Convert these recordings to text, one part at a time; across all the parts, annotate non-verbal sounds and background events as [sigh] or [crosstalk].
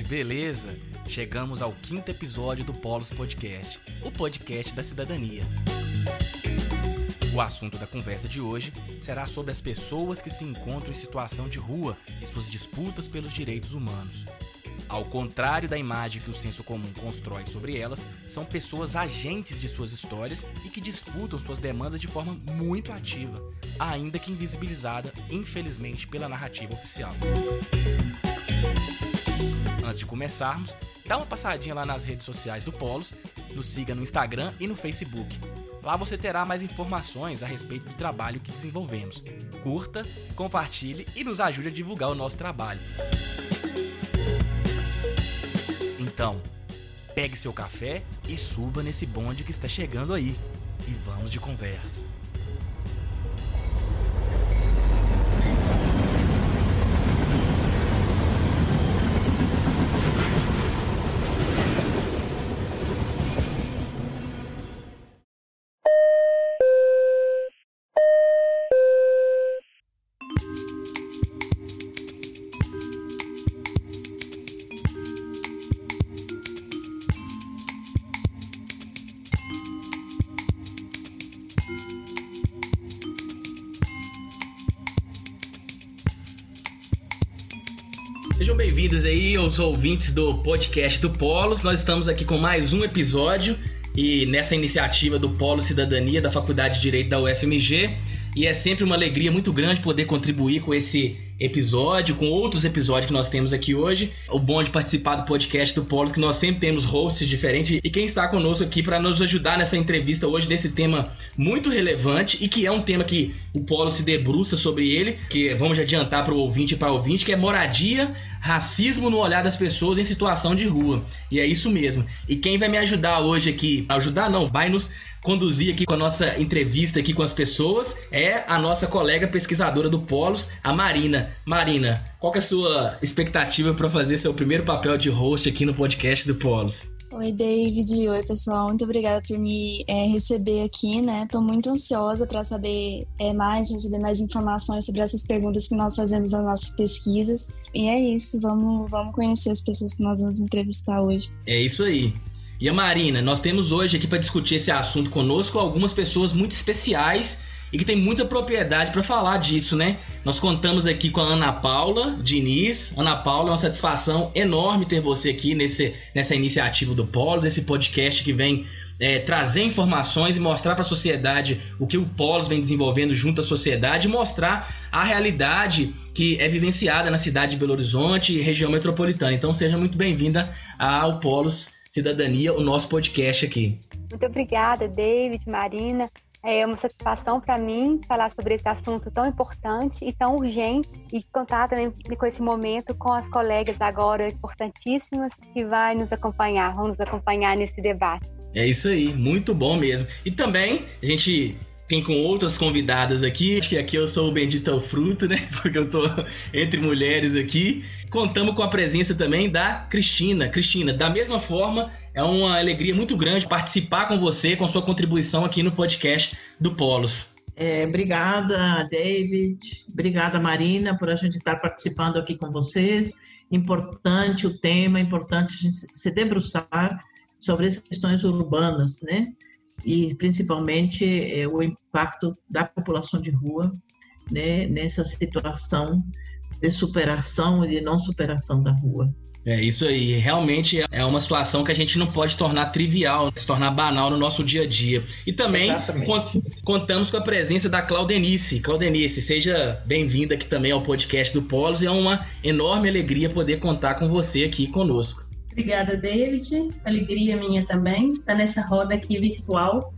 gente, beleza? Chegamos ao quinto episódio do Polos Podcast, o podcast da cidadania. O assunto da conversa de hoje será sobre as pessoas que se encontram em situação de rua e suas disputas pelos direitos humanos. Ao contrário da imagem que o senso comum constrói sobre elas, são pessoas agentes de suas histórias e que disputam suas demandas de forma muito ativa, ainda que invisibilizada, infelizmente, pela narrativa oficial. Antes de começarmos, dá uma passadinha lá nas redes sociais do Polos, nos siga no Instagram e no Facebook. Lá você terá mais informações a respeito do trabalho que desenvolvemos. Curta, compartilhe e nos ajude a divulgar o nosso trabalho. Então, pegue seu café e suba nesse bonde que está chegando aí. E vamos de conversa. Ouvintes do podcast do Polos. Nós estamos aqui com mais um episódio e nessa iniciativa do Polo Cidadania da Faculdade de Direito da UFMG. E é sempre uma alegria muito grande poder contribuir com esse episódio, com outros episódios que nós temos aqui hoje. O bom de participar do podcast do Polos, que nós sempre temos hosts diferentes. E quem está conosco aqui para nos ajudar nessa entrevista hoje, desse tema muito relevante e que é um tema que o Polo se debruça sobre ele, que vamos adiantar para o ouvinte e para o ouvinte, que é moradia, racismo no olhar das pessoas em situação de rua. E é isso mesmo. E quem vai me ajudar hoje aqui, ajudar não, vai nos conduzir aqui com a nossa entrevista aqui com as pessoas é a nossa colega pesquisadora do Polos, a Marina. Marina, qual é a sua expectativa para fazer seu primeiro papel de host aqui no podcast do Polos? Oi, David. Oi, pessoal. Muito obrigada por me é, receber aqui, né? Estou muito ansiosa para saber é, mais, receber mais informações sobre essas perguntas que nós fazemos nas nossas pesquisas. E é isso. Vamos, vamos conhecer as pessoas que nós vamos entrevistar hoje. É isso aí. E a Marina, nós temos hoje aqui para discutir esse assunto conosco algumas pessoas muito especiais e que tem muita propriedade para falar disso, né? Nós contamos aqui com a Ana Paula Diniz. Ana Paula, é uma satisfação enorme ter você aqui nesse, nessa iniciativa do Polos, esse podcast que vem é, trazer informações e mostrar para a sociedade o que o Polos vem desenvolvendo junto à sociedade e mostrar a realidade que é vivenciada na cidade de Belo Horizonte e região metropolitana. Então seja muito bem-vinda ao Polos Cidadania, o nosso podcast aqui. Muito obrigada, David, Marina. É uma satisfação para mim falar sobre esse assunto tão importante e tão urgente e contar também com esse momento com as colegas agora importantíssimas que vai nos acompanhar, vão nos acompanhar nesse debate. É isso aí, muito bom mesmo. E também a gente tem com outras convidadas aqui. Acho que aqui eu sou o bendito ao fruto, né? [laughs] Porque eu tô entre mulheres aqui. Contamos com a presença também da Cristina. Cristina, da mesma forma, é uma alegria muito grande participar com você, com sua contribuição aqui no podcast do Polos. É, obrigada, David. Obrigada, Marina, por a gente estar participando aqui com vocês. Importante o tema, importante a gente se debruçar sobre as questões urbanas, né? e principalmente é, o impacto da população de rua né, nessa situação de superação e de não superação da rua. É isso aí, realmente é uma situação que a gente não pode tornar trivial, se tornar banal no nosso dia a dia. E também contamos com a presença da Claudenice. Claudenice, seja bem-vinda aqui também ao podcast do Polos. É uma enorme alegria poder contar com você aqui conosco. Obrigada, David. Alegria minha também estar nessa roda aqui virtual,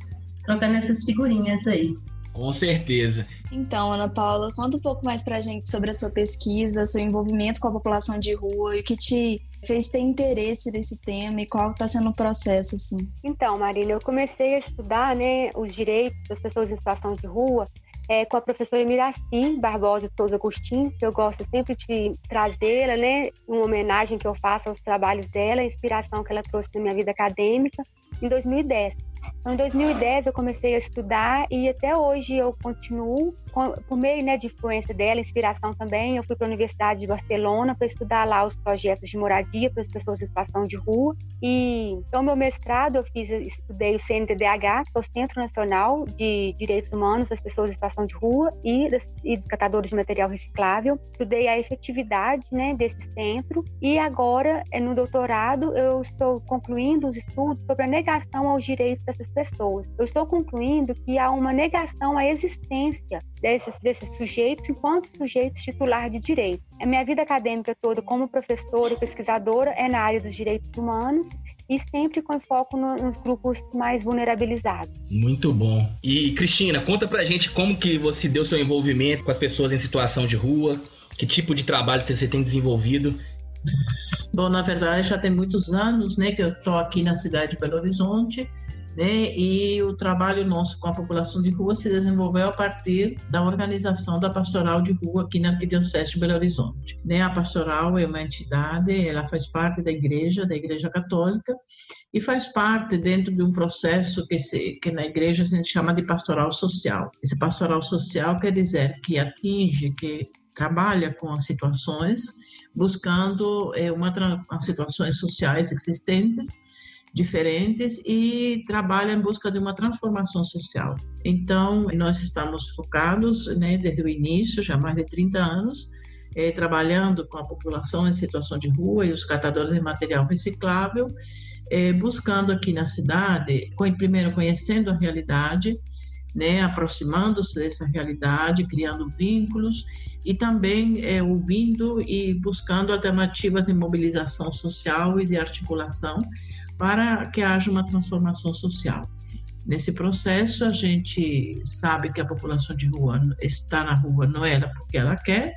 trocando essas figurinhas aí. Com certeza. Então, Ana Paula, conta um pouco mais pra gente sobre a sua pesquisa, seu envolvimento com a população de rua e o que te fez ter interesse nesse tema e qual está sendo o processo, assim. Então, Marília, eu comecei a estudar né, os direitos das pessoas em situação de rua é, com a professora Miraci Barbosa Souza Agostinho, que eu gosto sempre de trazê-la, né, uma homenagem que eu faço aos trabalhos dela, a inspiração que ela trouxe na minha vida acadêmica, em 2010. Então, em 2010 eu comecei a estudar e até hoje eu continuo por meio né, de influência dela, inspiração também, eu fui para a Universidade de Barcelona para estudar lá os projetos de moradia para as pessoas em situação de rua. E então meu mestrado eu fiz, estudei o CNTDH, que é o Centro Nacional de Direitos Humanos das Pessoas em Situação de Rua e, das, e dos catadores de material reciclável. Estudei a efetividade né, desse centro e agora no doutorado eu estou concluindo os estudos sobre a negação aos direitos dessas pessoas. Eu estou concluindo que há uma negação à existência desses, desses sujeitos enquanto sujeitos titular de direito. A minha vida acadêmica toda como professora e pesquisadora é na área dos direitos humanos e sempre com foco no, nos grupos mais vulnerabilizados. Muito bom. E Cristina, conta pra gente como que você deu seu envolvimento com as pessoas em situação de rua, que tipo de trabalho você tem desenvolvido Bom, na verdade já tem muitos anos, né, que eu estou aqui na cidade de Belo Horizonte né? E o trabalho nosso com a população de rua se desenvolveu a partir da organização da pastoral de rua aqui na Arquidiocese de Belo Horizonte. Né? A pastoral é uma entidade, ela faz parte da igreja, da igreja católica, e faz parte dentro de um processo que, se, que na igreja a gente chama de pastoral social. Esse pastoral social quer dizer que atinge, que trabalha com as situações, buscando é, uma, as situações sociais existentes diferentes e trabalha em busca de uma transformação social. Então, nós estamos focados, né, desde o início, já há mais de 30 anos, eh, trabalhando com a população em situação de rua e os catadores de material reciclável, eh, buscando aqui na cidade, primeiro conhecendo a realidade, né, aproximando-se dessa realidade, criando vínculos e também é, ouvindo e buscando alternativas de mobilização social e de articulação para que haja uma transformação social. Nesse processo, a gente sabe que a população de rua está na rua não é porque ela quer,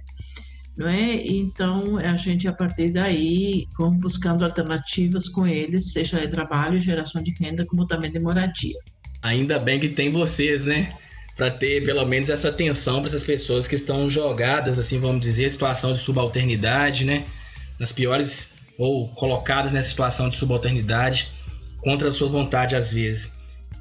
não é? Então, a gente, a partir daí, vamos buscando alternativas com eles, seja de trabalho, geração de renda, como também de moradia. Ainda bem que tem vocês, né? Para ter pelo menos essa atenção para essas pessoas que estão jogadas, assim, vamos dizer, situação de subalternidade, né? Nas piores ou colocadas nessa situação de subalternidade contra a sua vontade às vezes.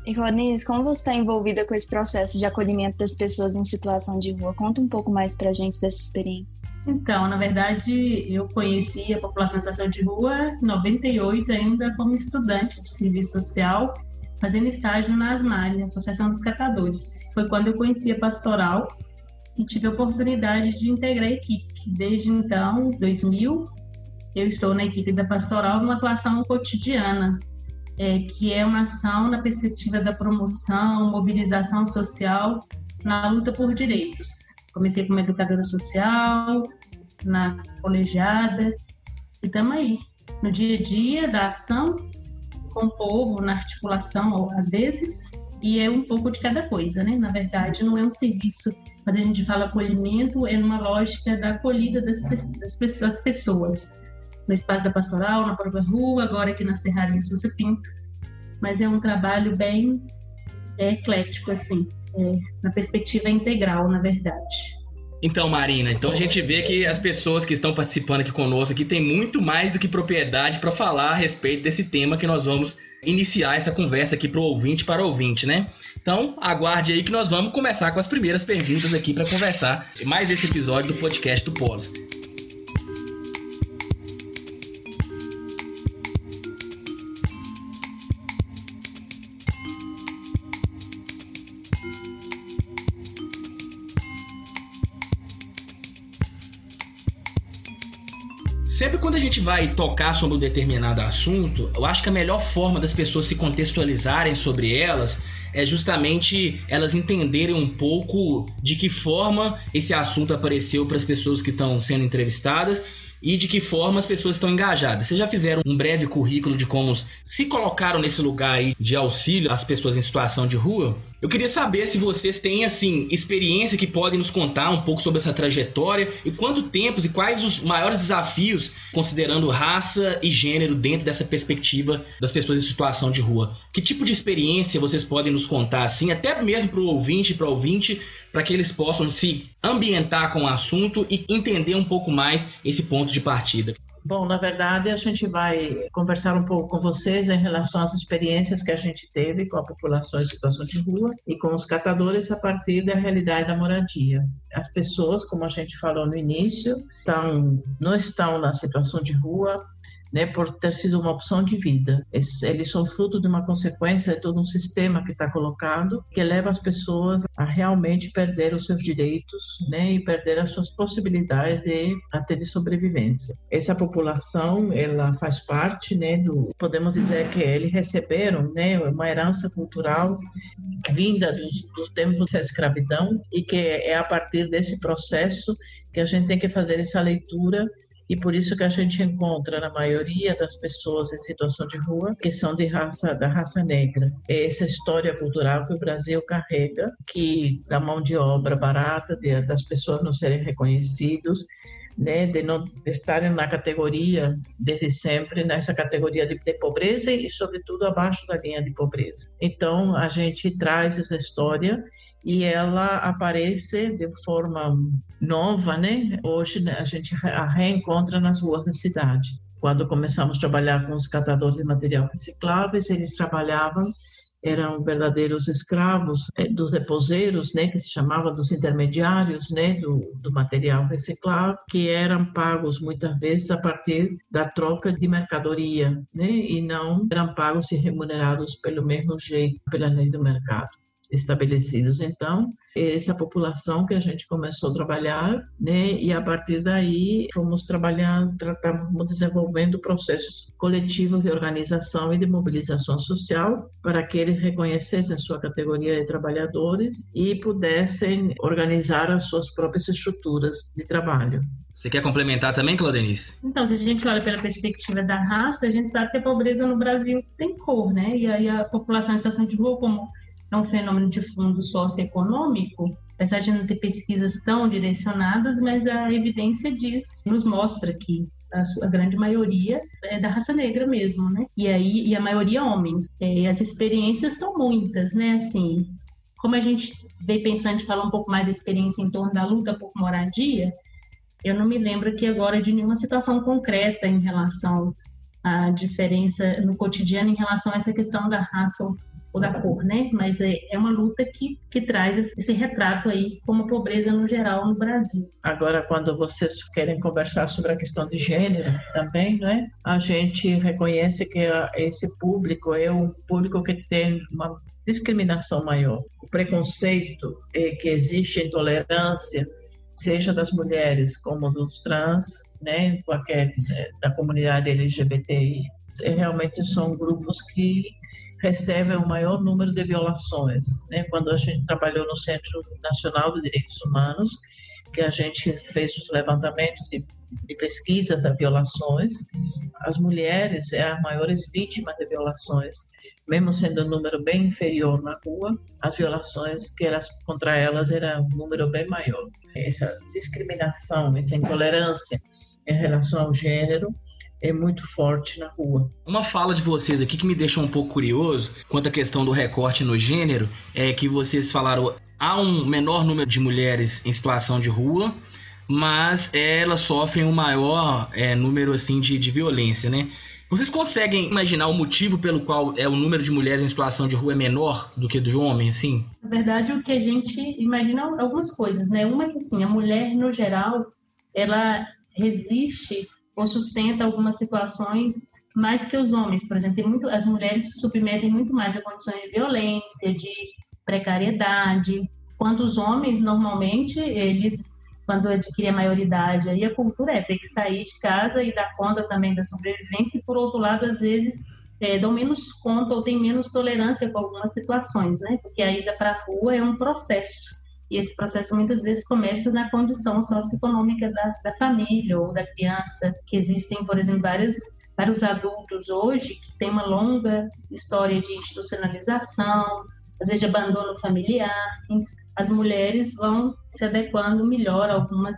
E Roniz, como você está envolvida com esse processo de acolhimento das pessoas em situação de rua? Conta um pouco mais para a gente dessa experiência. Então, na verdade, eu conheci a população em situação de rua em 98 ainda como estudante de serviço social, fazendo estágio na ASMAR, na Associação dos Catadores. Foi quando eu conheci a pastoral e tive a oportunidade de integrar a equipe. Desde então, 2000, eu estou na equipe da pastoral numa atuação cotidiana, é, que é uma ação na perspectiva da promoção, mobilização social na luta por direitos. Comecei como educadora social, na colegiada, e estamos aí, no dia a dia da ação, com o povo, na articulação, às vezes, e é um pouco de cada coisa, né? Na verdade, não é um serviço, quando a gente fala acolhimento, é numa lógica da acolhida das, das pessoas, pessoas no espaço da pastoral, na própria rua, agora aqui na Serraria Souza Pinto. Mas é um trabalho bem é, eclético, assim, é, na perspectiva integral, na verdade. Então, Marina, então a gente vê que as pessoas que estão participando aqui conosco aqui têm muito mais do que propriedade para falar a respeito desse tema que nós vamos iniciar essa conversa aqui para o ouvinte para o ouvinte, né? Então, aguarde aí que nós vamos começar com as primeiras perguntas aqui para conversar mais esse episódio do podcast do Polos. Sempre quando a gente vai tocar sobre um determinado assunto, eu acho que a melhor forma das pessoas se contextualizarem sobre elas é justamente elas entenderem um pouco de que forma esse assunto apareceu para as pessoas que estão sendo entrevistadas e de que forma as pessoas estão engajadas. Vocês já fizeram um breve currículo de como se colocaram nesse lugar aí de auxílio às pessoas em situação de rua? Eu queria saber se vocês têm assim experiência que podem nos contar um pouco sobre essa trajetória e quanto tempo e quais os maiores desafios considerando raça e gênero dentro dessa perspectiva das pessoas em situação de rua. Que tipo de experiência vocês podem nos contar assim, até mesmo para o ouvinte, para o ouvinte, para que eles possam se ambientar com o assunto e entender um pouco mais esse ponto de partida. Bom, na verdade, a gente vai conversar um pouco com vocês em relação às experiências que a gente teve com a população em situação de rua e com os catadores a partir da realidade da moradia. As pessoas, como a gente falou no início, estão, não estão na situação de rua né, por ter sido uma opção de vida. Eles são fruto de uma consequência de todo um sistema que está colocado, que leva as pessoas a realmente perder os seus direitos né, e perder as suas possibilidades de até de sobrevivência. Essa população, ela faz parte, né, do, podemos dizer que eles receberam né, uma herança cultural vinda dos, dos tempos da escravidão e que é a partir desse processo que a gente tem que fazer essa leitura e por isso que a gente encontra na maioria das pessoas em situação de rua que são de raça da raça negra. É essa história cultural que o Brasil carrega, que da mão de obra barata, de, das pessoas não serem reconhecidos, né, de não de estarem na categoria desde sempre nessa categoria de, de, pobreza e sobretudo abaixo da linha de pobreza. Então a gente traz essa história e ela aparece de forma nova, né? Hoje né, a gente a reencontra nas ruas da cidade. Quando começamos a trabalhar com os catadores de material recicláveis, eles trabalhavam eram verdadeiros escravos eh, dos reposeiros, né, que se chamava dos intermediários, né, do, do material reciclável, que eram pagos muitas vezes a partir da troca de mercadoria, né, e não eram pagos e remunerados pelo mesmo jeito pela lei do mercado estabelecidos. Então, essa população que a gente começou a trabalhar, né, e a partir daí fomos trabalhando, fomos desenvolvendo processos coletivos de organização e de mobilização social para que eles reconhecessem sua categoria de trabalhadores e pudessem organizar as suas próprias estruturas de trabalho. Você quer complementar também, Claudenice? Então, se a gente olha pela perspectiva da raça, a gente sabe que a pobreza no Brasil tem cor, né? E aí a população em situação de rua, como é um fenômeno de fundo socioeconômico, apesar de não ter pesquisas tão direcionadas, mas a evidência diz, nos mostra que a, grande maioria é da raça negra mesmo, né? E aí e a maioria homens. É, as experiências são muitas, né? Assim, como a gente veio pensando de falar um pouco mais da experiência em torno da luta por moradia, eu não me lembro aqui agora de nenhuma situação concreta em relação à diferença no cotidiano em relação a essa questão da raça ou da cor, né? Mas é, é uma luta que, que traz esse retrato aí como pobreza no geral no Brasil. Agora, quando vocês querem conversar sobre a questão de gênero também, né? A gente reconhece que esse público é um público que tem uma discriminação maior. O preconceito é, que existe, intolerância, seja das mulheres como dos trans, né? Qualquer né, da comunidade LGBTI, realmente são grupos que recebem o maior número de violações. Né? Quando a gente trabalhou no Centro Nacional de Direitos Humanos, que a gente fez os levantamentos de, de pesquisa das violações, as mulheres são as maiores vítimas de violações, mesmo sendo um número bem inferior na rua, as violações que elas contra elas era um número bem maior. Essa discriminação, essa intolerância em relação ao gênero é muito forte na rua. Uma fala de vocês aqui que me deixa um pouco curioso quanto à questão do recorte no gênero é que vocês falaram há um menor número de mulheres em situação de rua, mas elas sofrem um maior é, número assim de, de violência, né? Vocês conseguem imaginar o motivo pelo qual é o número de mulheres em situação de rua é menor do que do homem, assim? Na verdade, o que a gente imagina algumas coisas, né? Uma é que assim, a mulher no geral, ela resiste ou sustenta algumas situações mais que os homens. Por exemplo, muito, as mulheres se submetem muito mais a condições de violência, de precariedade, quanto os homens, normalmente, eles, quando adquirem a maioridade, aí a cultura é ter que sair de casa e dar conta também da sobrevivência, e por outro lado, às vezes, é, dão menos conta ou têm menos tolerância com algumas situações, né? Porque a ida para a rua é um processo. E esse processo muitas vezes começa na condição socioeconômica da, da família ou da criança, que existem, por exemplo, vários, vários adultos hoje que têm uma longa história de institucionalização, às vezes de abandono familiar, as mulheres vão se adequando melhor, algumas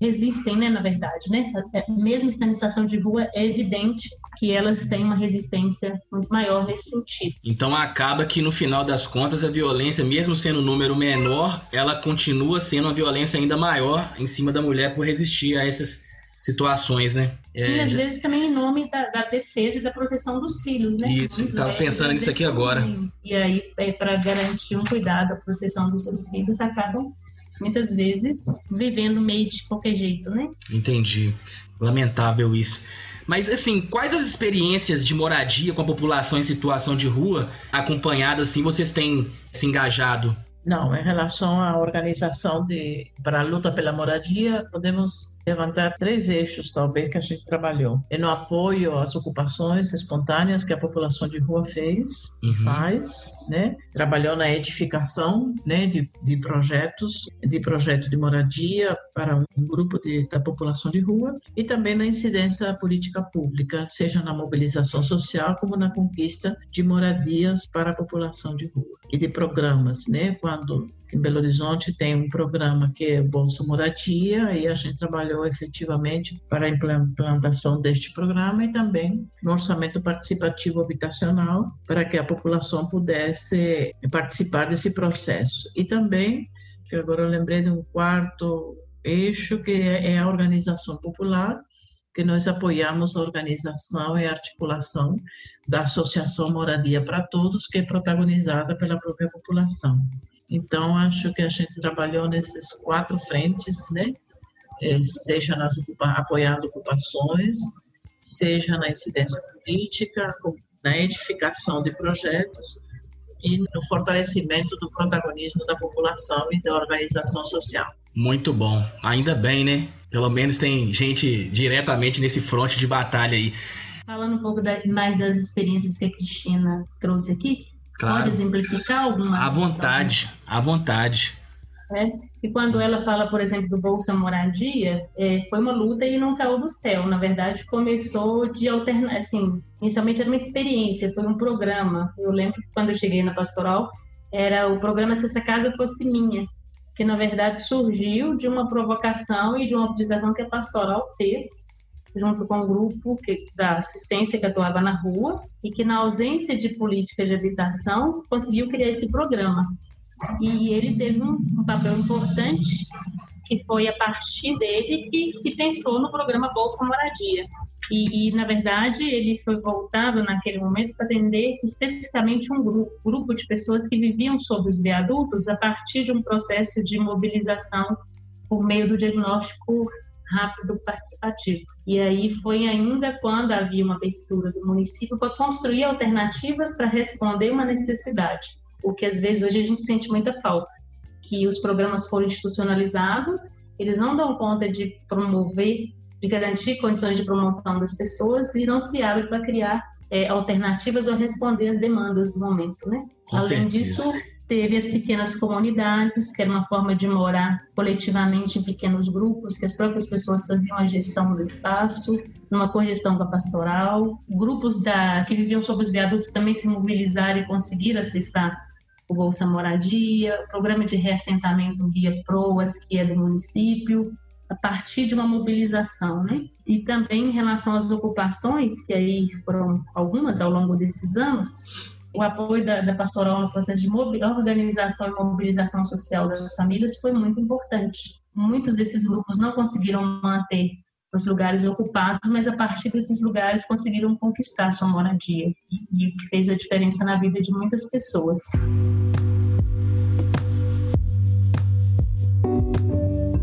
resistem, né, na verdade, né? Mesmo estando em situação de rua, é evidente que elas têm uma resistência muito maior nesse sentido. Então acaba que no final das contas a violência, mesmo sendo um número menor, ela continua sendo uma violência ainda maior em cima da mulher por resistir a essas situações, né? É, e às já... vezes também em nome da, da, defesa e da proteção dos filhos, né? Isso, estava pensando nisso aqui agora. E aí, é, para garantir um cuidado, a proteção dos seus filhos, acabam muitas vezes vivendo meio de qualquer jeito, né? Entendi. Lamentável isso. Mas, assim, quais as experiências de moradia com a população em situação de rua acompanhada, assim, vocês têm se engajado? Não, em relação à organização de, para a luta pela moradia, podemos levantar três eixos, talvez, que a gente trabalhou. É no apoio às ocupações espontâneas que a população de rua fez, uhum. faz, né? Trabalhou na edificação, né, de, de projetos, de projeto de moradia para um grupo de, da população de rua e também na incidência política pública, seja na mobilização social como na conquista de moradias para a população de rua e de programas, né? Quando em Belo Horizonte tem um programa que é Bolsa Moradia e a gente trabalhou efetivamente para a implantação deste programa e também no orçamento participativo habitacional para que a população pudesse participar desse processo. E também, que agora eu lembrei de um quarto eixo que é a organização popular, que nós apoiamos a organização e articulação da Associação Moradia para Todos, que é protagonizada pela própria população. Então, acho que a gente trabalhou nesses quatro frentes, né? É, seja nas apoiando ocupações, seja na incidência política, na edificação de projetos e no fortalecimento do protagonismo da população e da organização social. Muito bom. Ainda bem, né? Pelo menos tem gente diretamente nesse fronte de batalha aí. Falando um pouco da, mais das experiências que a Cristina trouxe aqui, Claro. Pode exemplificar alguma? À vontade, à vontade. É? E quando ela fala, por exemplo, do Bolsa Moradia, é, foi uma luta e não caiu do céu. Na verdade, começou de alternar, assim, inicialmente era uma experiência, foi um programa. Eu lembro que quando eu cheguei na Pastoral, era o programa Se Essa Casa Fosse Minha, que na verdade surgiu de uma provocação e de uma utilização que a Pastoral fez junto com um grupo que, da assistência que atuava na rua e que, na ausência de política de habitação, conseguiu criar esse programa. E ele teve um, um papel importante, que foi a partir dele que se pensou no programa Bolsa Moradia. E, e, na verdade, ele foi voltado naquele momento para atender especificamente um grupo, grupo de pessoas que viviam sob os viadutos a partir de um processo de mobilização por meio do diagnóstico rápido participativo. E aí foi ainda quando havia uma abertura do município para construir alternativas para responder uma necessidade, o que às vezes hoje a gente sente muita falta, que os programas foram institucionalizados, eles não dão conta de promover, de garantir condições de promoção das pessoas e não se abrem para criar é, alternativas ou responder às demandas do momento, né? Com Além certeza. disso, Teve as pequenas comunidades, que era uma forma de morar coletivamente em pequenos grupos, que as próprias pessoas faziam a gestão do espaço, numa cogestão com a pastoral. Grupos da, que viviam sob os viadutos também se mobilizaram e conseguiram acessar o Bolsa Moradia, o programa de reassentamento via PROAS, que é do município, a partir de uma mobilização, né? E também em relação às ocupações, que aí foram algumas ao longo desses anos, o apoio da, da pastoral no processo de organização e mobilização social das famílias foi muito importante. Muitos desses grupos não conseguiram manter os lugares ocupados, mas a partir desses lugares conseguiram conquistar sua moradia e o que fez a diferença na vida de muitas pessoas.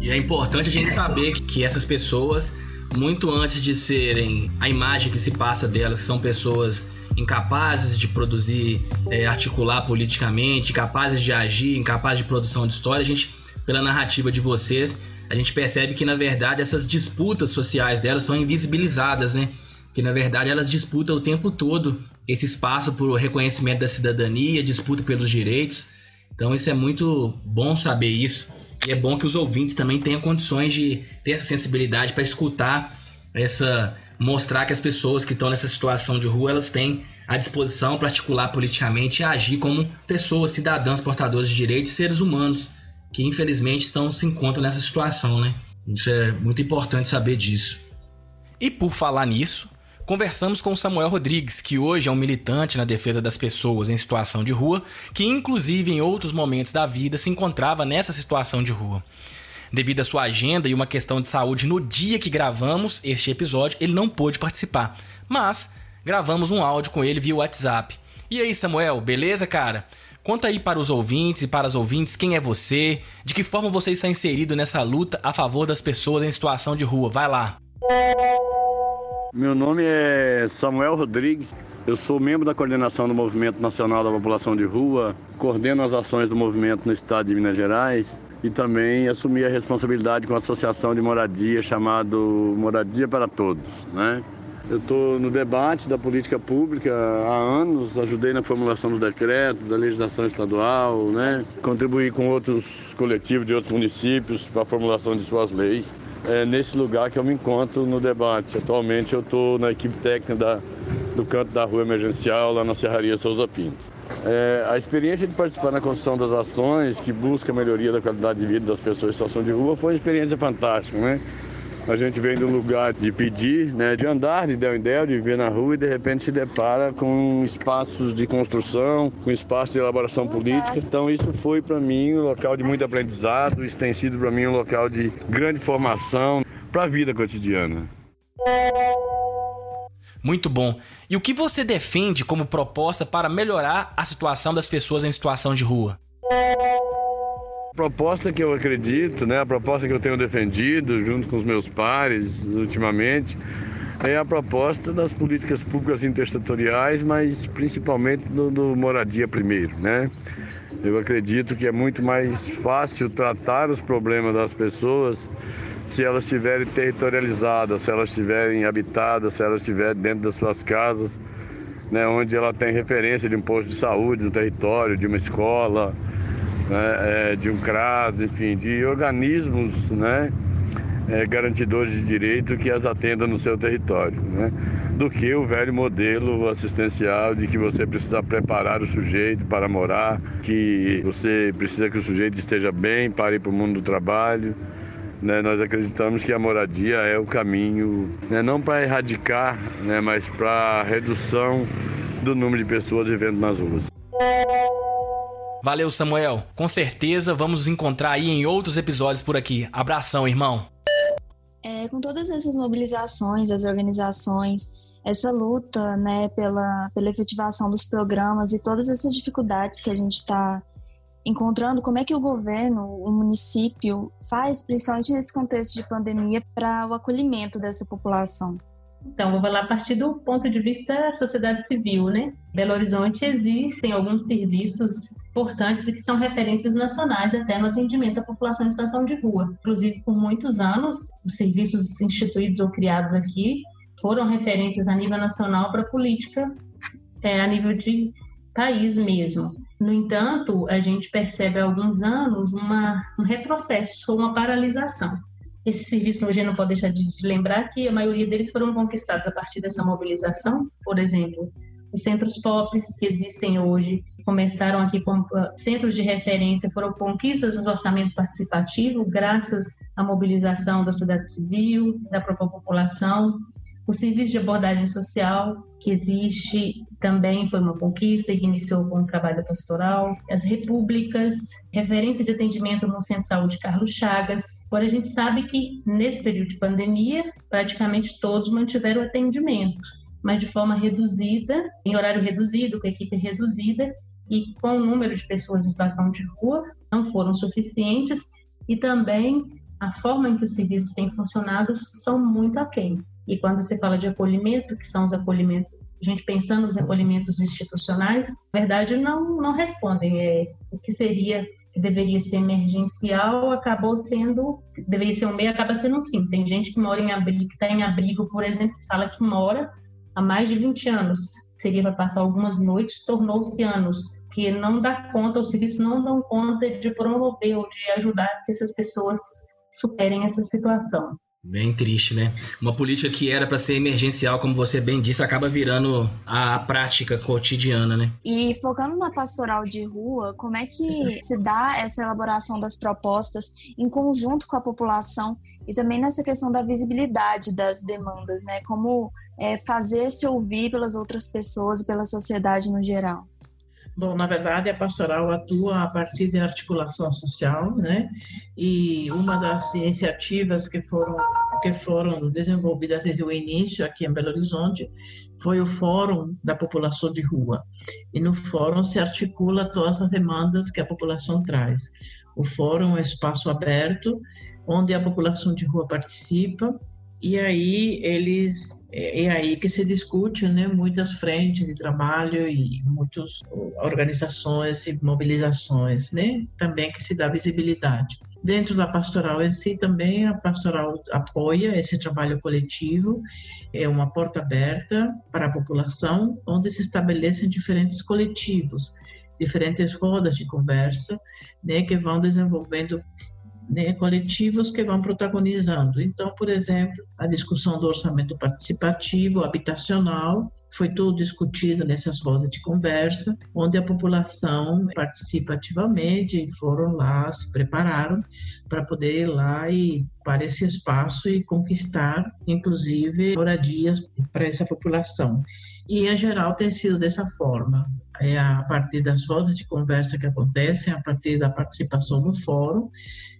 E é importante a gente saber que essas pessoas, muito antes de serem a imagem que se passa delas, são pessoas incapazes de produzir, é, articular politicamente, incapazes de agir, incapazes de produção de história, a gente, pela narrativa de vocês, a gente percebe que na verdade essas disputas sociais delas são invisibilizadas, né? Que na verdade elas disputam o tempo todo esse espaço por reconhecimento da cidadania, disputa pelos direitos. Então isso é muito bom saber isso. E é bom que os ouvintes também tenham condições de ter essa sensibilidade para escutar essa mostrar que as pessoas que estão nessa situação de rua elas têm a disposição para articular politicamente e agir como pessoas, cidadãs portadores de direitos seres humanos que infelizmente estão se encontram nessa situação, né? Isso é muito importante saber disso. E por falar nisso, conversamos com Samuel Rodrigues, que hoje é um militante na defesa das pessoas em situação de rua, que inclusive em outros momentos da vida se encontrava nessa situação de rua. Devido à sua agenda e uma questão de saúde no dia que gravamos este episódio, ele não pôde participar. Mas gravamos um áudio com ele via WhatsApp. E aí, Samuel, beleza, cara? Conta aí para os ouvintes e para as ouvintes quem é você, de que forma você está inserido nessa luta a favor das pessoas em situação de rua. Vai lá. Meu nome é Samuel Rodrigues. Eu sou membro da coordenação do Movimento Nacional da População de Rua, coordeno as ações do movimento no estado de Minas Gerais e também assumi a responsabilidade com a associação de moradia chamado Moradia para Todos, né? Eu estou no debate da política pública há anos, ajudei na formulação do decreto, da legislação estadual, né? contribuí com outros coletivos de outros municípios para a formulação de suas leis. É nesse lugar que eu me encontro no debate. Atualmente eu estou na equipe técnica da, do canto da rua emergencial, lá na Serraria Souza Pinto. É, a experiência de participar na construção das ações que busca a melhoria da qualidade de vida das pessoas em situação de rua foi uma experiência fantástica, né? A gente vem de um lugar de pedir, né, de andar de del em del, de viver na rua e de repente se depara com espaços de construção, com espaços de elaboração política. Então isso foi para mim um local de muito aprendizado, isso tem sido para mim um local de grande formação para a vida cotidiana. Muito bom. E o que você defende como proposta para melhorar a situação das pessoas em situação de rua? Proposta que eu acredito, né, a proposta que eu tenho defendido junto com os meus pares ultimamente, é a proposta das políticas públicas intersetoriais, mas principalmente do, do moradia primeiro, né? Eu acredito que é muito mais fácil tratar os problemas das pessoas se elas estiverem territorializadas, se elas estiverem habitadas, se elas estiverem dentro das suas casas, né, onde ela tem referência de um posto de saúde no território, de uma escola, né, é, de um CRAS, enfim, de organismos né, é, garantidores de direito que as atendam no seu território, né, do que o velho modelo assistencial de que você precisa preparar o sujeito para morar, que você precisa que o sujeito esteja bem para ir para o mundo do trabalho. Né, nós acreditamos que a moradia é o caminho, né, não para erradicar, né, mas para redução do número de pessoas vivendo nas ruas. Valeu, Samuel. Com certeza vamos nos encontrar aí em outros episódios por aqui. Abração, irmão. É, com todas essas mobilizações, as organizações, essa luta né, pela, pela efetivação dos programas e todas essas dificuldades que a gente está encontrando, como é que o governo, o município, faz, principalmente nesse contexto de pandemia, para o acolhimento dessa população? Então, vou falar a partir do ponto de vista da sociedade civil, né? Belo Horizonte existem alguns serviços importantes e que são referências nacionais até no atendimento à população em situação de rua. Inclusive, por muitos anos, os serviços instituídos ou criados aqui foram referências a nível nacional para a política é, a nível de país mesmo. No entanto, a gente percebe há alguns anos uma, um retrocesso ou uma paralisação. Esse serviço hoje não pode deixar de lembrar que a maioria deles foram conquistados a partir dessa mobilização. Por exemplo, os centros POPs que existem hoje começaram aqui como ah, centros de referência, foram conquistas do orçamento participativo, graças à mobilização da sociedade civil, da própria população. O serviço de abordagem social, que existe, também foi uma conquista que iniciou com o trabalho pastoral. As repúblicas, referência de atendimento no Centro de Saúde Carlos Chagas. Agora, a gente sabe que, nesse período de pandemia, praticamente todos mantiveram atendimento mas de forma reduzida, em horário reduzido, com equipe reduzida, e com o número de pessoas em situação de rua não foram suficientes, e também a forma em que os serviços têm funcionado são muito aquém. E quando você fala de acolhimento, que são os acolhimentos, a gente pensando nos acolhimentos institucionais, na verdade não, não respondem. É, o que seria que deveria ser emergencial acabou sendo, deveria ser um meio, acaba sendo um fim. Tem gente que mora em abrigo, que está em abrigo, por exemplo, que fala que mora há mais de 20 anos, seria para passar algumas noites, tornou-se anos, que não dá conta, os serviços não dão conta de promover ou de ajudar que essas pessoas superem essa situação. Bem triste, né? Uma política que era para ser emergencial, como você bem disse, acaba virando a prática cotidiana, né? E focando na pastoral de rua, como é que se dá essa elaboração das propostas em conjunto com a população e também nessa questão da visibilidade das demandas, né? Como é, fazer se ouvir pelas outras pessoas e pela sociedade no geral? Bom, na verdade, a pastoral atua a partir da articulação social, né? E uma das iniciativas que foram que foram desenvolvidas desde o início aqui em Belo Horizonte foi o Fórum da População de Rua. E no fórum se articula todas as demandas que a população traz. O fórum é um espaço aberto onde a população de rua participa e aí eles é, é aí que se discute né, muitas frentes de trabalho e muitas organizações e mobilizações, né, também que se dá visibilidade. Dentro da pastoral em si também a pastoral apoia esse trabalho coletivo, é uma porta aberta para a população, onde se estabelecem diferentes coletivos, diferentes rodas de conversa, né, que vão desenvolvendo né, coletivos que vão protagonizando. Então, por exemplo, a discussão do orçamento participativo, habitacional, foi tudo discutido nessas rodas de conversa, onde a população participa ativamente e foram lá, se prepararam para poder ir lá e para esse espaço e conquistar, inclusive, moradias para essa população. E, em geral, tem sido dessa forma. É a partir das rodas de conversa que acontecem, a partir da participação no fórum,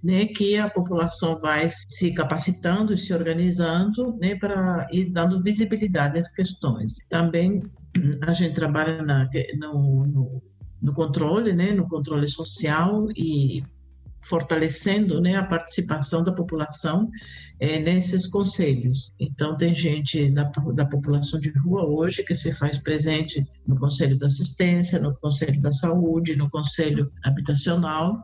né, que a população vai se capacitando e se organizando né, para ir dando visibilidade às questões. Também a gente trabalha na, no, no, no controle, né, no controle social e fortalecendo né, a participação da população é, nesses conselhos. Então, tem gente da, da população de rua hoje que se faz presente no Conselho da Assistência, no Conselho da Saúde, no Conselho Habitacional,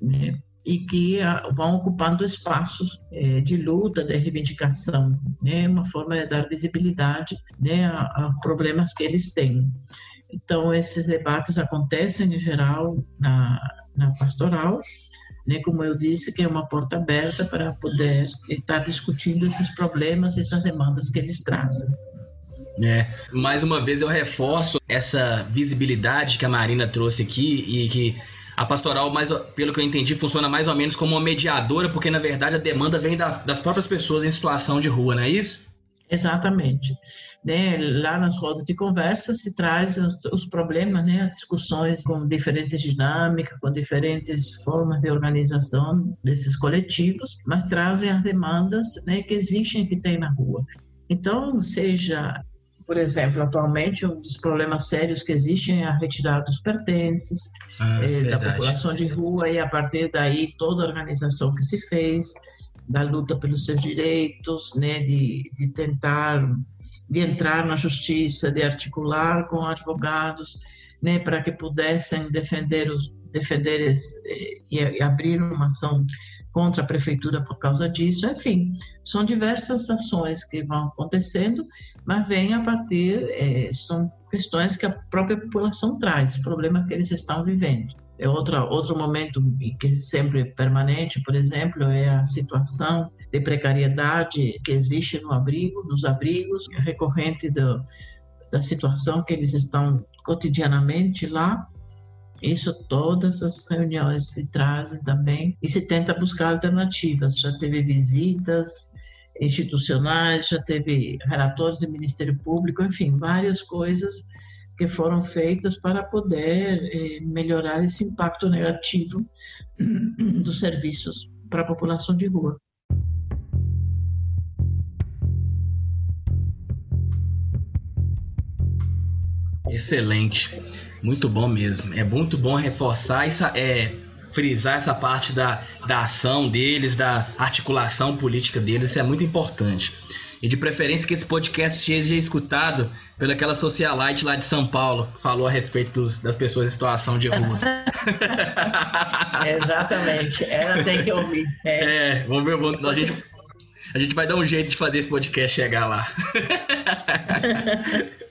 né, e que vão ocupando espaços é, de luta, de reivindicação, né, uma forma de dar visibilidade né, a, a, problemas que eles têm. Então, esses debates acontecem, em geral, na, na pastoral, né, como eu disse, que é uma porta aberta para poder estar discutindo esses problemas, essas demandas que eles trazem. É, mais uma vez eu reforço essa visibilidade que a Marina trouxe aqui e que a pastoral, mais, pelo que eu entendi, funciona mais ou menos como uma mediadora, porque na verdade a demanda vem da, das próprias pessoas em situação de rua, não é isso? Exatamente. Né, lá nas rodas de conversa se traz os, problemas, né, as discussões com diferentes dinâmicas, com diferentes formas de organização desses coletivos, mas trazem as demandas né, que existem que tem na rua. Então, seja por exemplo, atualmente um dos problemas sérios que existem é a retirada dos pertences ah, é, da população de rua e a partir daí toda a organização que se fez da luta pelos seus direitos, né, de, de tentar de entrar na justiça, de articular com advogados, né, para que pudessem defender os defender esse, eh, e, abrir uma ação contra a prefeitura por causa disso. Enfim, são diversas ações que vão acontecendo, mas vem a partir, é, são questões que a própria população traz, problema que eles estão vivendo. É outra, outro momento que sempre permanente, por exemplo, é a situação de precariedade que existe no abrigo, nos abrigos, recorrente do, da situação que eles estão cotidianamente lá, isso, todas as reuniões se trazem também e se tenta buscar alternativas. Já teve visitas institucionais, já teve relatórios do Ministério Público, enfim, várias coisas que foram feitas para poder eh, melhorar esse impacto negativo dos serviços para a população de rua. Excelente. Muito bom mesmo. É muito bom reforçar essa, é, frisar essa parte da, da ação deles, da articulação política deles, isso é muito importante. E de preferência que esse podcast seja escutado pelaquela socialite lá de São Paulo, que falou a respeito dos, das pessoas em situação de rua. [laughs] Exatamente, ela tem que ouvir. É, é vamos ver, vamos, a, gente, a gente vai dar um jeito de fazer esse podcast chegar lá. [laughs]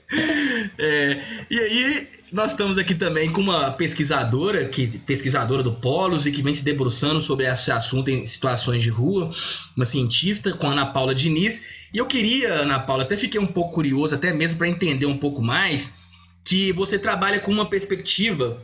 é, e aí, nós estamos aqui também com uma pesquisadora, que pesquisadora do Polos e que vem se debruçando sobre esse assunto em situações de rua, uma cientista com a Ana Paula Diniz. E eu queria, Ana Paula, até fiquei um pouco curioso, até mesmo para entender um pouco mais, que você trabalha com uma perspectiva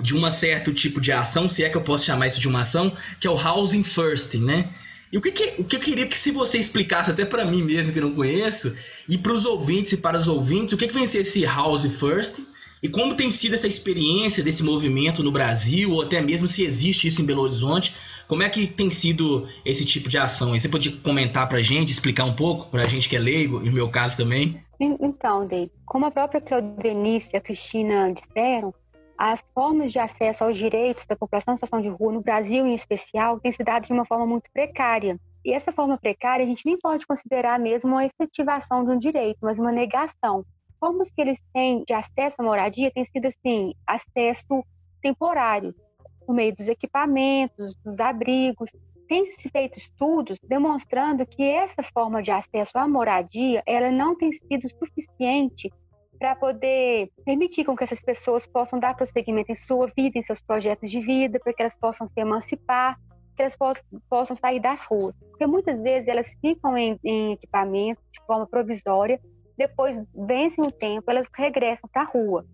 de um certo tipo de ação, se é que eu posso chamar isso de uma ação, que é o housing first, né? E o que, que, o que eu queria que se você explicasse até para mim mesmo que não conheço, e para os ouvintes e para os ouvintes, o que, que vem ser esse house first E como tem sido essa experiência desse movimento no Brasil, ou até mesmo se existe isso em Belo Horizonte? Como é que tem sido esse tipo de ação? Você pode comentar para a gente, explicar um pouco para a gente que é leigo, no meu caso também? Então, Dave, como a própria Claudenice e a Cristina disseram, as formas de acesso aos direitos da população em situação de rua, no Brasil em especial, têm se dado de uma forma muito precária. E essa forma precária a gente nem pode considerar mesmo uma efetivação de um direito, mas uma negação. Formas que eles têm de acesso à moradia têm sido, assim, acesso temporário, por meio dos equipamentos, dos abrigos. Tem se feito estudos demonstrando que essa forma de acesso à moradia, ela não tem sido suficiente para poder permitir com que essas pessoas possam dar prosseguimento em sua vida, em seus projetos de vida, para que elas possam se emancipar, que elas possam, sair das ruas. Porque muitas vezes elas ficam em, em equipamento de forma provisória, depois vencem o tempo, elas regressam para a rua.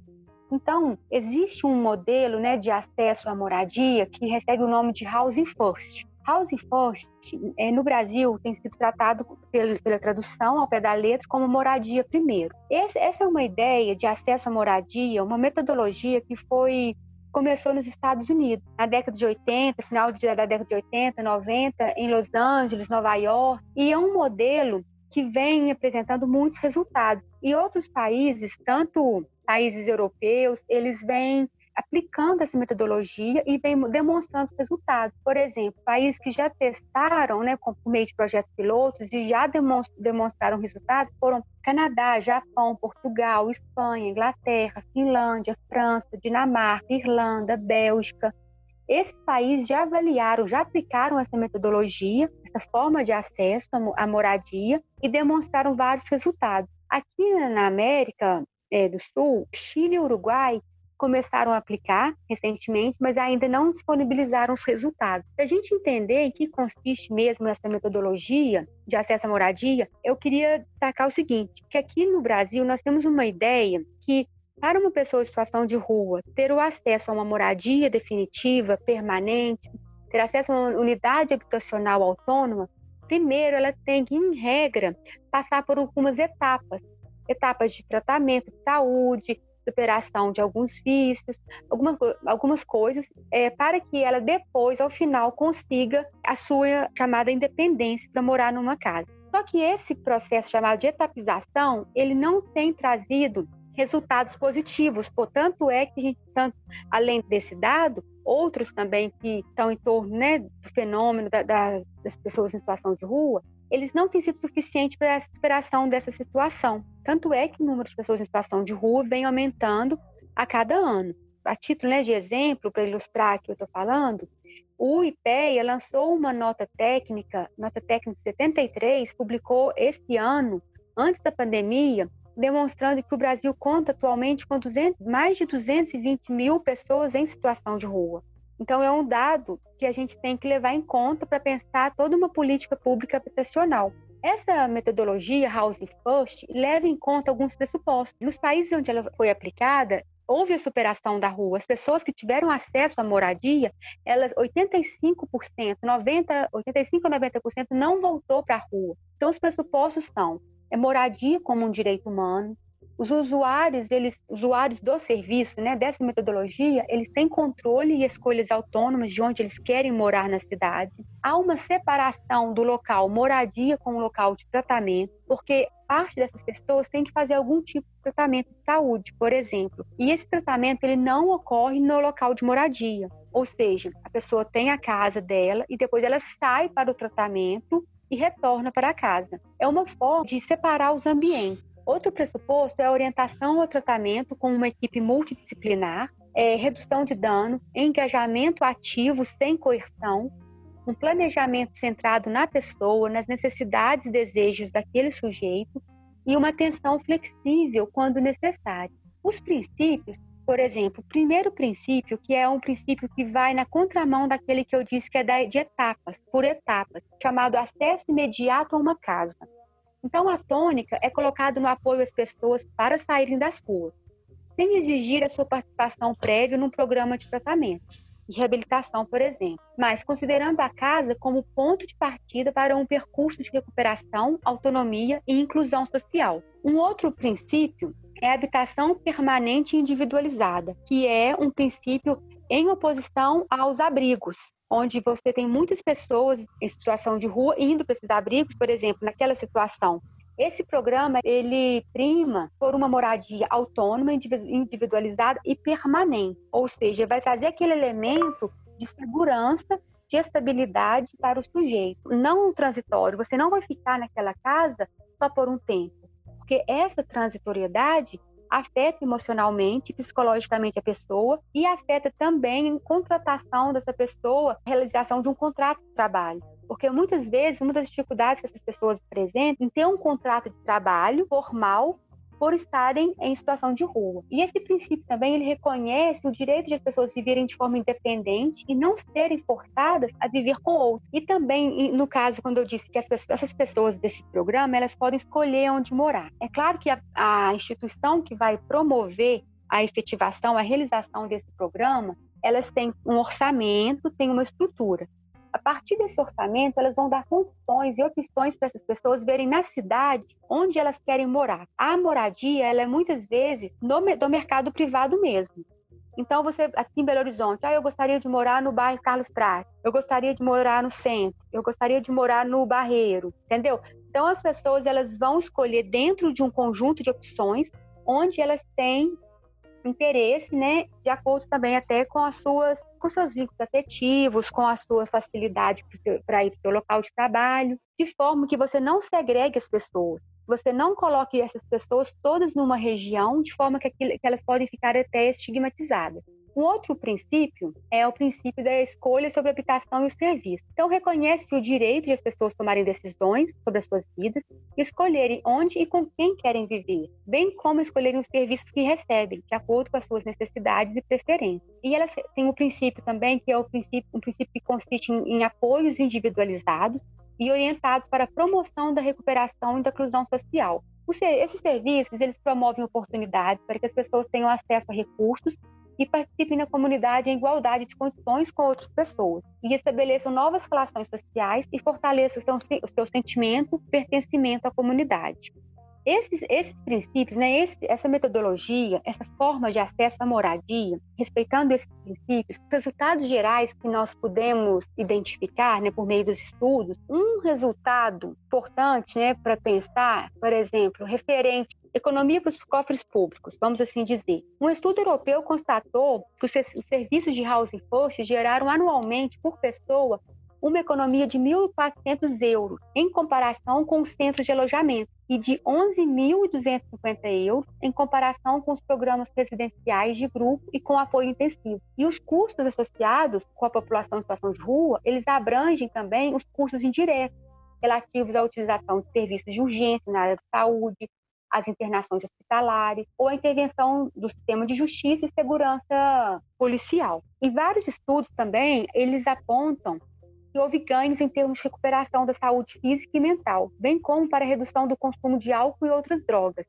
Então, existe um modelo né, de acesso à moradia que recebe o nome de Housing First. Housing First, é, no Brasil, tem sido tratado pela, pela, tradução ao pé da letra como moradia primeiro. Esse, essa é uma ideia de acesso à moradia, uma metodologia que foi começou nos Estados Unidos, na década de 80, final da década de 80, 90, em Los Angeles, Nova York, e é um modelo que vem apresentando muitos resultados. E outros países, tanto países europeus, eles vêm aplicando essa metodologia e vem demonstrando os resultados. Por exemplo, países que já testaram, né, por meio de projetos pilotos e já demonstraram resultados foram Canadá, Japão, Portugal, Espanha, Inglaterra, Finlândia, França, Dinamarca, Irlanda, Bélgica. Esses países já avaliaram, já aplicaram essa metodologia, essa forma de acesso à moradia e demonstraram vários resultados. Aqui na América é, do Sul, Chile e Uruguai começaram a aplicar recentemente, mas ainda não disponibilizaram os resultados. Para a gente entender em que consiste mesmo essa metodologia de acesso à moradia, eu queria destacar o seguinte, que aqui no Brasil nós temos uma ideia que para uma pessoa em situação de rua ter o acesso a uma moradia definitiva, permanente, ter acesso a uma unidade habitacional autônoma, primeiro ela tem que, em regra, passar por algumas etapas. Etapas de tratamento de saúde, superação de alguns vícios, algumas, algumas coisas, é, para que ela depois, ao final, consiga a sua chamada independência para morar numa casa. Só que esse processo chamado de etapização, ele não tem trazido resultados positivos. Portanto, é que a gente, tanto, além desse dado, outros também que estão em torno né, do fenômeno da, da, das pessoas em situação de rua, eles não têm sido suficientes para a superação dessa situação. Tanto é que o número de pessoas em situação de rua vem aumentando a cada ano. A título né, de exemplo, para ilustrar o que eu estou falando, o IPEA lançou uma nota técnica, nota técnica 73, publicou este ano, antes da pandemia, demonstrando que o Brasil conta atualmente com 200, mais de 220 mil pessoas em situação de rua. Então, é um dado que a gente tem que levar em conta para pensar toda uma política pública habitacional. Essa metodologia Housing First leva em conta alguns pressupostos. Nos países onde ela foi aplicada, houve a superação da rua. As pessoas que tiveram acesso à moradia, elas 85%, 90, 85 a 90% não voltou para a rua. Então os pressupostos são é moradia como um direito humano, os usuários, eles, usuários do serviço, né, dessa metodologia, eles têm controle e escolhas autônomas de onde eles querem morar na cidade. Há uma separação do local moradia com o local de tratamento, porque parte dessas pessoas tem que fazer algum tipo de tratamento de saúde, por exemplo. E esse tratamento ele não ocorre no local de moradia. Ou seja, a pessoa tem a casa dela e depois ela sai para o tratamento e retorna para casa. É uma forma de separar os ambientes. Outro pressuposto é a orientação ao tratamento com uma equipe multidisciplinar, é, redução de danos, engajamento ativo sem coerção, um planejamento centrado na pessoa, nas necessidades e desejos daquele sujeito e uma atenção flexível quando necessário. Os princípios, por exemplo, o primeiro princípio, que é um princípio que vai na contramão daquele que eu disse que é de etapas, por etapas, chamado acesso imediato a uma casa. Então, a tônica é colocada no apoio às pessoas para saírem das ruas, sem exigir a sua participação prévia num programa de tratamento. de reabilitação, por exemplo, mas considerando a casa como ponto de partida para um percurso de recuperação, autonomia e inclusão social. Um outro princípio é a habitação permanente individualizada, que é um princípio em oposição aos abrigos, onde você tem muitas pessoas em situação de rua indo para esses abrigos, por exemplo, naquela situação. Esse programa ele prima por uma moradia autônoma, individualizada e permanente, ou seja, vai trazer aquele elemento de segurança, de estabilidade para o sujeito, não um transitório. Você não vai ficar naquela casa só por um tempo, porque essa transitoriedade afeta emocionalmente, psicologicamente a pessoa e afeta também a contratação dessa pessoa, a realização de um contrato de trabalho. Porque muitas vezes, uma das dificuldades que essas pessoas apresentam em ter um contrato de trabalho formal por estarem em situação de rua. E esse princípio também ele reconhece o direito de as pessoas viverem de forma independente e não serem forçadas a viver com outros. E também, no caso, quando eu disse que pessoas, essas pessoas desse programa, elas podem escolher onde morar. É claro que a, a instituição que vai promover a efetivação, a realização desse programa, elas têm um orçamento, têm uma estrutura. A partir desse orçamento, elas vão dar condições e opções para essas pessoas verem na cidade onde elas querem morar. A moradia, ela é muitas vezes no, do mercado privado mesmo. Então, você aqui em Belo Horizonte, ah, eu gostaria de morar no bairro Carlos Prates, eu gostaria de morar no centro, eu gostaria de morar no Barreiro, entendeu? Então, as pessoas elas vão escolher dentro de um conjunto de opções onde elas têm interesse, né, de acordo também até com as suas com seus vínculos afetivos, com a sua facilidade para ir para o seu local de trabalho, de forma que você não segregue as pessoas, você não coloque essas pessoas todas numa região de forma que, aquilo, que elas podem ficar até estigmatizadas. Um outro princípio é o princípio da escolha sobre a habitação e o serviço. Então, reconhece o direito de as pessoas tomarem decisões sobre as suas vidas e escolherem onde e com quem querem viver, bem como escolherem os serviços que recebem, de acordo com as suas necessidades e preferências. E elas têm o um princípio também, que é o princípio, um princípio que consiste em, em apoios individualizados e orientados para a promoção da recuperação e da inclusão social. Esses serviços eles promovem oportunidades para que as pessoas tenham acesso a recursos e participem na comunidade em igualdade de condições com outras pessoas e estabeleçam novas relações sociais e fortaleçam o seu, sentimento de pertencimento à comunidade. Esses, esses princípios, né, esse, essa metodologia, essa forma de acesso à moradia, respeitando esses princípios, os resultados gerais que nós podemos identificar né, por meio dos estudos, um resultado importante né, para pensar, por exemplo, referente Economia para os cofres públicos, vamos assim dizer. Um estudo europeu constatou que os serviços de housing first geraram anualmente por pessoa uma economia de 1.400 euros, em comparação com os centros de alojamento, e de 11.250 euros, em comparação com os programas residenciais de grupo e com apoio intensivo. E os custos associados com a população em situação de rua, eles abrangem também os custos indiretos, relativos à utilização de serviços de urgência na área de saúde, as internações hospitalares ou a intervenção do sistema de justiça e segurança policial. E vários estudos também, eles apontam houve ganhos em termos de recuperação da saúde física e mental, bem como para a redução do consumo de álcool e outras drogas.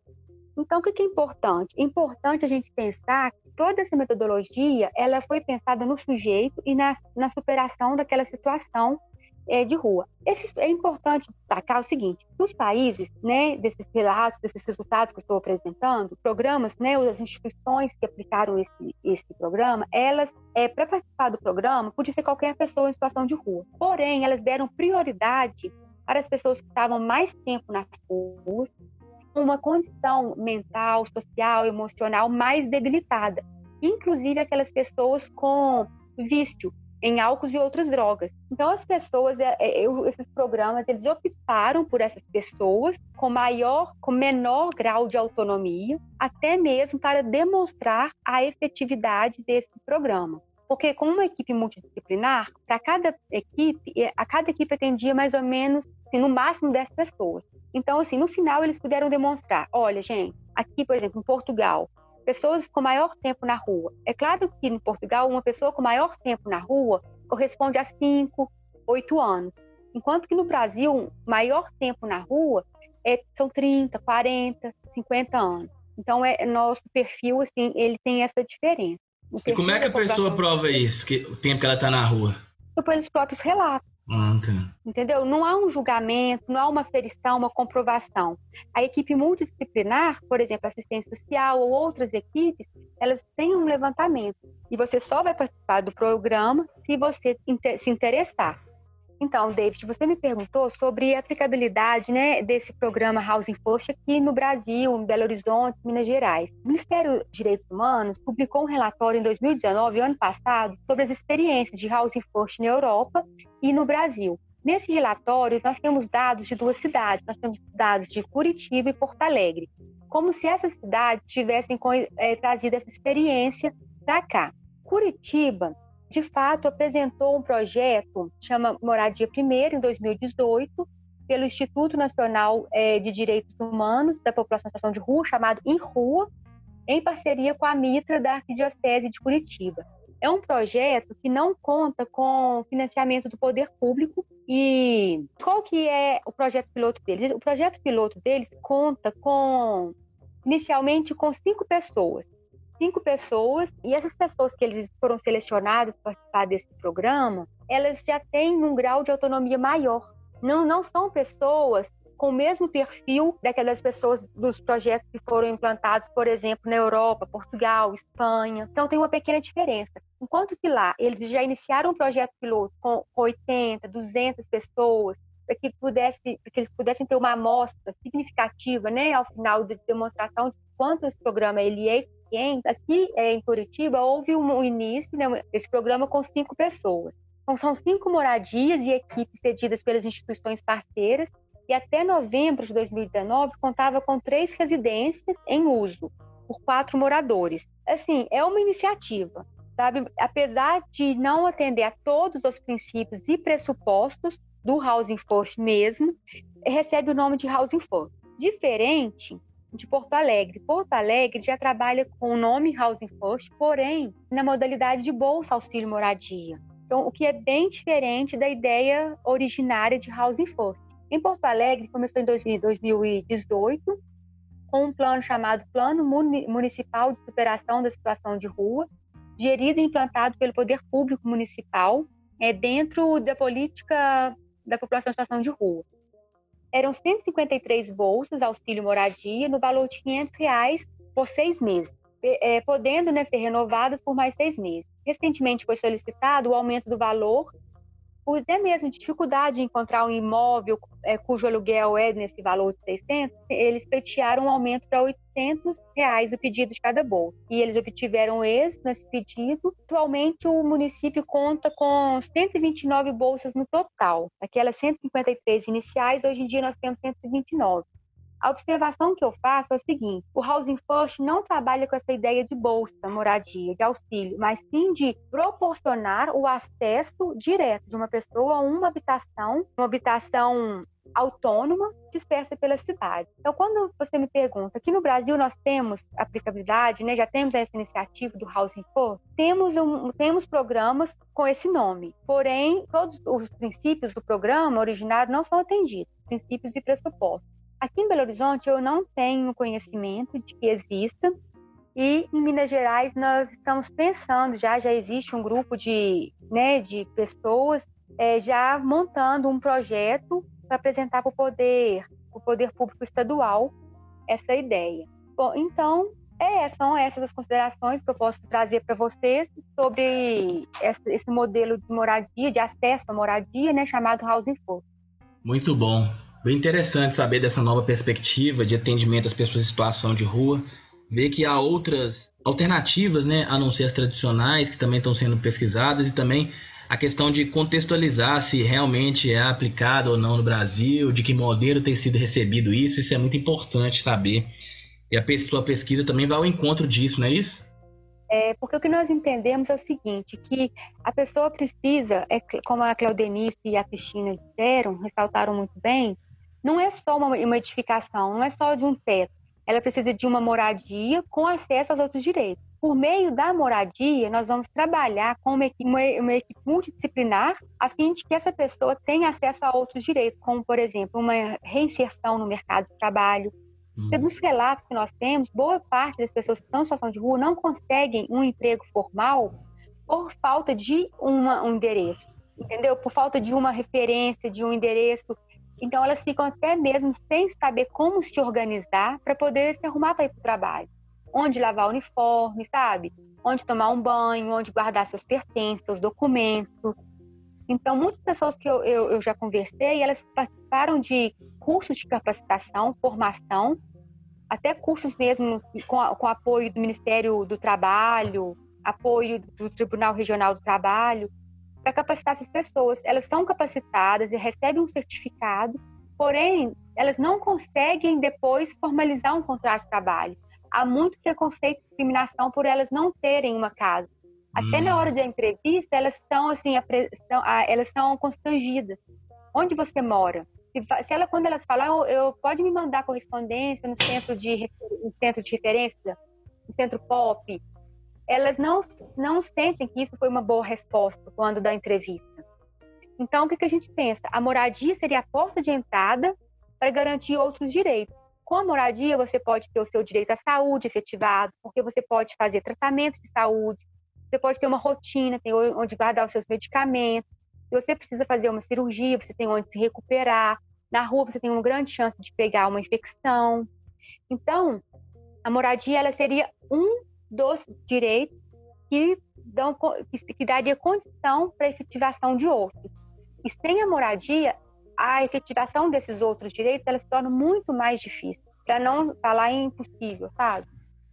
Então, o que é importante? É importante a gente pensar que toda essa metodologia ela foi pensada no sujeito e na, na superação daquela situação é, de rua. Esse, é importante destacar o seguinte: nos países, né, desses relatos, desses resultados que eu estou apresentando, programas, né, as instituições que aplicaram esse, esse programa, elas, é, para participar do programa, podia ser qualquer pessoa em situação de rua. Porém, elas deram prioridade para as pessoas que estavam mais tempo nas ruas, uma condição mental, social, emocional mais debilitada, inclusive aquelas pessoas com vício, em álcool e outras drogas. Então, as pessoas, é, é, esses programas, eles optaram por essas pessoas com maior, com menor grau de autonomia, até mesmo para demonstrar a efetividade desse programa. Porque com uma equipe multidisciplinar, para cada equipe, a cada equipe atendia mais ou menos, assim, no máximo 10 pessoas. Então, assim, no final eles puderam demonstrar, olha, gente, aqui, por exemplo, em Portugal, pessoas com maior tempo na rua. É claro que no Portugal, uma pessoa com maior tempo na rua corresponde a 5, 8 anos. Enquanto que no Brasil, maior tempo na rua é, são 30, 40, 50 anos. Então, é, nosso perfil, assim, ele tem essa diferença. e como é que a pessoa prova isso, que, o tempo que ela está na rua? Pelos próprios relatos. Ah, tá. Entendeu? Não há um julgamento, não há uma ferição, uma comprovação. A equipe multidisciplinar, por exemplo, assistência social ou outras equipes, elas têm um levantamento. E você só vai participar do programa se você se interessar. Então, David, você me perguntou sobre a aplicabilidade né, desse programa Housing First aqui no Brasil, em Belo Horizonte, Minas Gerais. O Ministério dos Direitos Humanos publicou um relatório em 2019, ano passado, sobre as experiências de Housing First na Europa e no Brasil. Nesse relatório, nós temos dados de duas cidades, nós temos dados de Curitiba e Porto Alegre, como se essas cidades tivessem é, trazido essa experiência para cá. Curitiba de fato, apresentou um projeto, chama Moradia Primeiro, em 2018, pelo Instituto Nacional é, de Direitos Humanos da População em Situação de Rua, chamado Em Rua, em parceria com a Mitra da Arquidiocese de Curitiba. É um projeto que não conta com financiamento do poder público e qual que é o projeto piloto deles? O projeto piloto deles conta com inicialmente com cinco pessoas cinco pessoas, e essas pessoas que eles foram selecionadas para participar desse programa, elas já têm um grau de autonomia maior. Não, não são pessoas com o mesmo perfil daquelas pessoas dos projetos que foram implantados, por exemplo, na Europa, Portugal, Espanha. Então tem uma pequena diferença. Enquanto que lá eles já iniciaram um projeto piloto com 80, 200 pessoas, para que, pudesse, que eles pudessem ter uma amostra significativa, né, ao final da de demonstração de quanto esse programa ele é Aqui é, em Curitiba houve um início né, desse programa com cinco pessoas. Então, são cinco moradias e equipes cedidas pelas instituições parceiras e até novembro de 2019 contava com três residências em uso por quatro moradores. Assim, é uma iniciativa, sabe? Apesar de não atender a todos os princípios e pressupostos do Housing First mesmo, recebe o nome de Housing First. Diferente de Porto Alegre. Porto Alegre já trabalha com o nome Housing First, porém na modalidade de bolsa auxílio moradia. Então, o que é bem diferente da ideia originária de Housing First. Em Porto Alegre, começou em 2018 com um plano chamado Plano Municipal de Superação da Situação de Rua, gerido e implantado pelo Poder Público Municipal, é, dentro da política da população em situação de rua eram 153 bolsas auxílio moradia no valor de 500 reais por seis meses, é, podendo né, ser renovadas por mais seis meses. Recentemente foi solicitado o aumento do valor por até mesmo dificuldade de encontrar um imóvel é, cujo aluguel é nesse valor de 600, eles pleitearam um aumento para 800 reais o pedido de cada bolsa. E eles obtiveram êxito nesse pedido. Atualmente, o município conta com 129 bolsas no total. Aquelas 153 iniciais, hoje em dia nós temos 129. A observação que eu faço é o seguinte: o Housing First não trabalha com essa ideia de bolsa, moradia, de auxílio, mas sim de proporcionar o acesso direto de uma pessoa a uma habitação, uma habitação autônoma dispersa pela cidade. Então, quando você me pergunta, aqui no Brasil nós temos aplicabilidade, né? já temos essa iniciativa do Housing First, temos, um, temos programas com esse nome, porém, todos os princípios do programa originário não são atendidos, princípios e pressupostos. Aqui em Belo Horizonte eu não tenho conhecimento de que exista e em Minas Gerais nós estamos pensando já já existe um grupo de né, de pessoas é, já montando um projeto para apresentar para o poder o poder público estadual essa ideia. Bom, então é, são essas as considerações que eu posso trazer para vocês sobre esse modelo de moradia, de acesso à moradia, né, chamado Housing First. Muito bom. Bem interessante saber dessa nova perspectiva de atendimento às pessoas em situação de rua, ver que há outras alternativas, né, a não ser as tradicionais, que também estão sendo pesquisadas, e também a questão de contextualizar se realmente é aplicado ou não no Brasil, de que modelo tem sido recebido isso, isso é muito importante saber. E a sua pesquisa também vai ao encontro disso, não é isso? É, porque o que nós entendemos é o seguinte, que a pessoa precisa, é, como a Claudenice e a Cristina disseram, ressaltaram muito bem, não é só uma, uma edificação, não é só de um teto. Ela precisa de uma moradia com acesso aos outros direitos. Por meio da moradia, nós vamos trabalhar com uma equipe, uma, uma equipe, multidisciplinar a fim de que essa pessoa tenha acesso a outros direitos, como, por exemplo, uma reinserção no mercado de trabalho, Porque dos relatos que nós temos, boa parte das pessoas que estão em situação de rua não conseguem um emprego formal por falta de uma, um endereço, entendeu? Por falta de uma referência, de um endereço. Então, elas ficam até mesmo sem saber como se organizar para poder se arrumar para ir para o trabalho. Onde lavar o uniforme, sabe? Onde tomar um banho, onde guardar seus pertences, seus documentos. Então, muitas pessoas que eu, eu, eu já conversei, elas participaram de cursos de capacitação, formação, até cursos mesmo com, com apoio do Ministério do Trabalho, apoio do Tribunal Regional do Trabalho, para capacitar essas pessoas. Elas são capacitadas e recebem um certificado, porém, elas não conseguem depois formalizar um contrato de trabalho. Há muito preconceito e discriminação por elas não terem uma casa. Até hum. na hora da entrevista, elas estão assim, elas estão constrangidas. Onde você mora? Se, ela, quando elas falam, eu, eu, pode me mandar correspondência no centro de, no centro de referência, no centro pop, elas não, não sentem que isso foi uma boa resposta quando da entrevista. Então, o que, que a gente pensa? A moradia seria a porta de entrada para garantir outros direitos. Com a moradia, você pode ter o seu direito à saúde efetivado, porque você pode fazer tratamento de saúde, você pode ter uma rotina, tem onde guardar os seus medicamentos. Se você precisa fazer uma cirurgia, você tem onde se recuperar. Na rua, você tem uma grande chance de pegar uma infecção. Então, a moradia ela seria um dos direitos que, dão, que, daria condição para a efetivação de outros. E sem a moradia, a efetivação desses outros direitos ela se torna muito mais difícil, para não falar impossível, sabe?